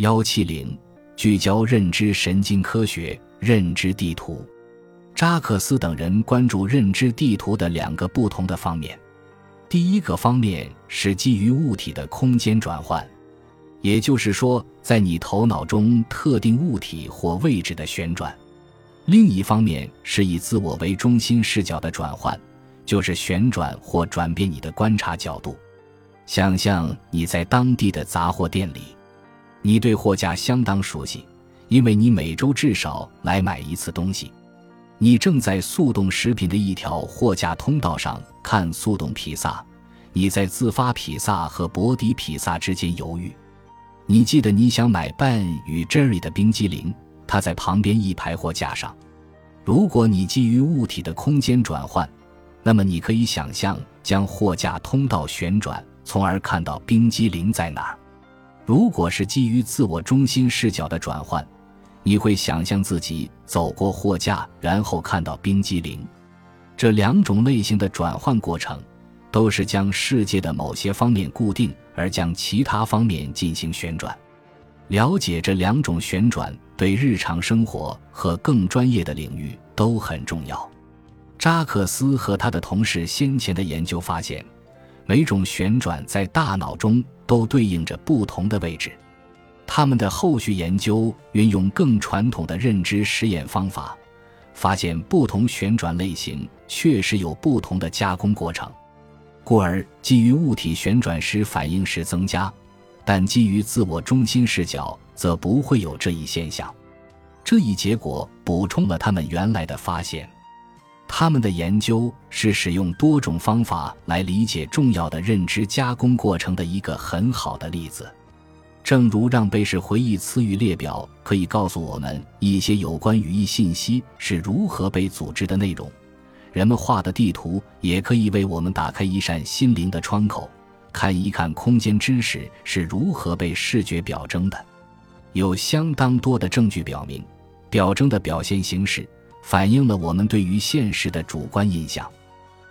幺七零，聚焦认知神经科学认知地图。扎克斯等人关注认知地图的两个不同的方面。第一个方面是基于物体的空间转换，也就是说，在你头脑中特定物体或位置的旋转；另一方面是以自我为中心视角的转换，就是旋转或转变你的观察角度。想象你在当地的杂货店里。你对货架相当熟悉，因为你每周至少来买一次东西。你正在速冻食品的一条货架通道上看速冻披萨，你在自发披萨和薄底披萨之间犹豫。你记得你想买 Ben 与 Jerry 的冰激凌，它在旁边一排货架上。如果你基于物体的空间转换，那么你可以想象将货架通道旋转，从而看到冰激凌在哪儿。如果是基于自我中心视角的转换，你会想象自己走过货架，然后看到冰激凌。这两种类型的转换过程，都是将世界的某些方面固定，而将其他方面进行旋转。了解这两种旋转，对日常生活和更专业的领域都很重要。扎克斯和他的同事先前的研究发现。每种旋转在大脑中都对应着不同的位置。他们的后续研究运用更传统的认知实验方法，发现不同旋转类型确实有不同的加工过程。故而，基于物体旋转时反应时增加，但基于自我中心视角则不会有这一现象。这一结果补充了他们原来的发现。他们的研究是使用多种方法来理解重要的认知加工过程的一个很好的例子。正如让贝氏回忆词语列表可以告诉我们一些有关语义信息是如何被组织的内容，人们画的地图也可以为我们打开一扇心灵的窗口，看一看空间知识是如何被视觉表征的。有相当多的证据表明，表征的表现形式。反映了我们对于现实的主观印象。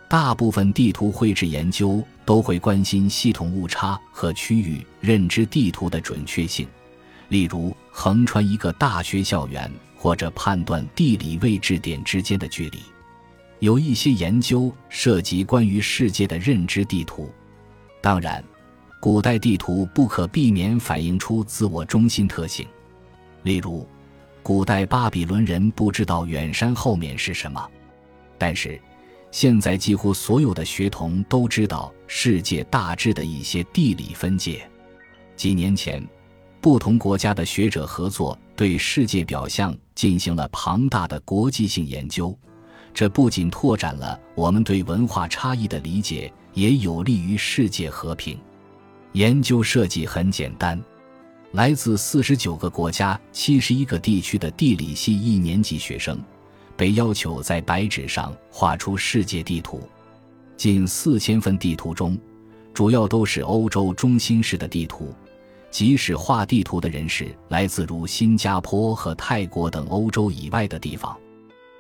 大部分地图绘制研究都会关心系统误差和区域认知地图的准确性，例如横穿一个大学校园或者判断地理位置点之间的距离。有一些研究涉及关于世界的认知地图。当然，古代地图不可避免反映出自我中心特性，例如。古代巴比伦人不知道远山后面是什么，但是现在几乎所有的学童都知道世界大致的一些地理分界。几年前，不同国家的学者合作，对世界表象进行了庞大的国际性研究。这不仅拓展了我们对文化差异的理解，也有利于世界和平。研究设计很简单。来自四十九个国家、七十一个地区的地理系一年级学生，被要求在白纸上画出世界地图。近四千份地图中，主要都是欧洲中心式的地图。即使画地图的人是来自如新加坡和泰国等欧洲以外的地方，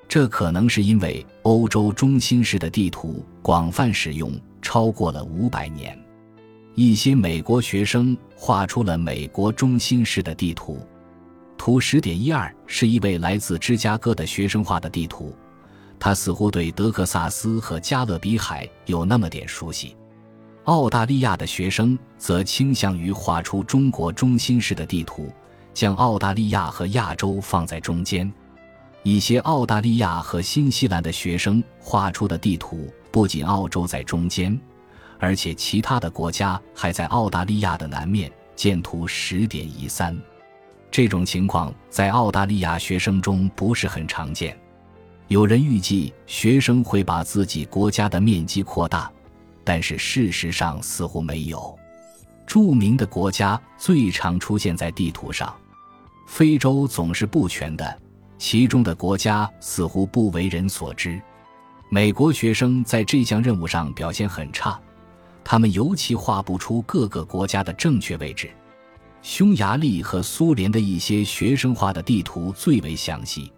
这可能是因为欧洲中心式的地图广泛使用超过了五百年。一些美国学生画出了美国中心式的地图。图十点一二是一位来自芝加哥的学生画的地图，他似乎对德克萨斯和加勒比海有那么点熟悉。澳大利亚的学生则倾向于画出中国中心式的地图，将澳大利亚和亚洲放在中间。一些澳大利亚和新西兰的学生画出的地图不仅澳洲在中间。而且，其他的国家还在澳大利亚的南面。见图十点一三，这种情况在澳大利亚学生中不是很常见。有人预计学生会把自己国家的面积扩大，但是事实上似乎没有。著名的国家最常出现在地图上，非洲总是不全的，其中的国家似乎不为人所知。美国学生在这项任务上表现很差。他们尤其画不出各个国家的正确位置。匈牙利和苏联的一些学生画的地图最为详细。